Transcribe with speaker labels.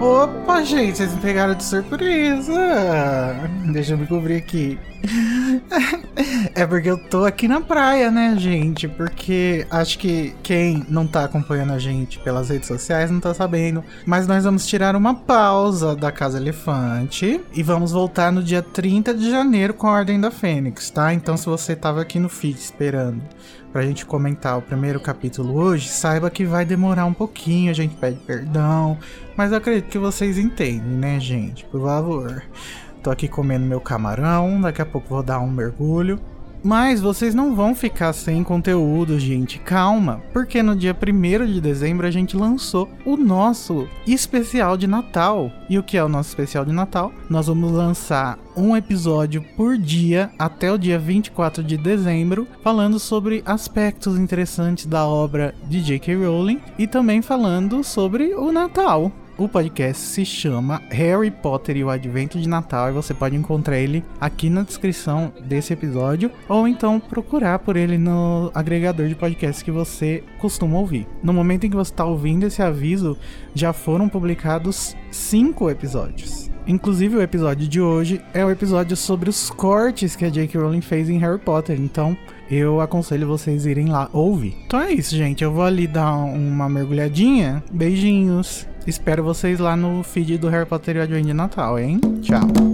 Speaker 1: Opa, gente, vocês me pegaram de surpresa. Deixa eu me cobrir aqui. É porque eu tô aqui na praia, né, gente? Porque acho que quem não tá acompanhando a gente pelas redes sociais não tá sabendo. Mas nós vamos tirar uma pausa da Casa Elefante e vamos voltar no dia 30 de janeiro com a Ordem da Fênix, tá? Então se você tava aqui no feed esperando pra gente comentar o primeiro capítulo hoje, saiba que vai demorar um pouquinho, a gente pede perdão, mas eu acredito que vocês entendem, né, gente? Por favor. Tô aqui comendo meu camarão, daqui a pouco vou dar um mergulho. Mas vocês não vão ficar sem conteúdo, gente. Calma, porque no dia 1 de dezembro a gente lançou o nosso especial de Natal. E o que é o nosso especial de Natal? Nós vamos lançar um episódio por dia até o dia 24 de dezembro, falando sobre aspectos interessantes da obra de J.K. Rowling e também falando sobre o Natal. O podcast se chama Harry Potter e o Advento de Natal e você pode encontrar ele aqui na descrição desse episódio ou então procurar por ele no agregador de podcasts que você costuma ouvir. No momento em que você está ouvindo esse aviso, já foram publicados cinco episódios. Inclusive, o episódio de hoje é o episódio sobre os cortes que a J.K. Rowling fez em Harry Potter. Então, eu aconselho vocês irem lá ouvir. Então é isso, gente. Eu vou ali dar uma mergulhadinha. Beijinhos. Espero vocês lá no feed do Harry Potter e o Advent de Natal, hein? Tchau.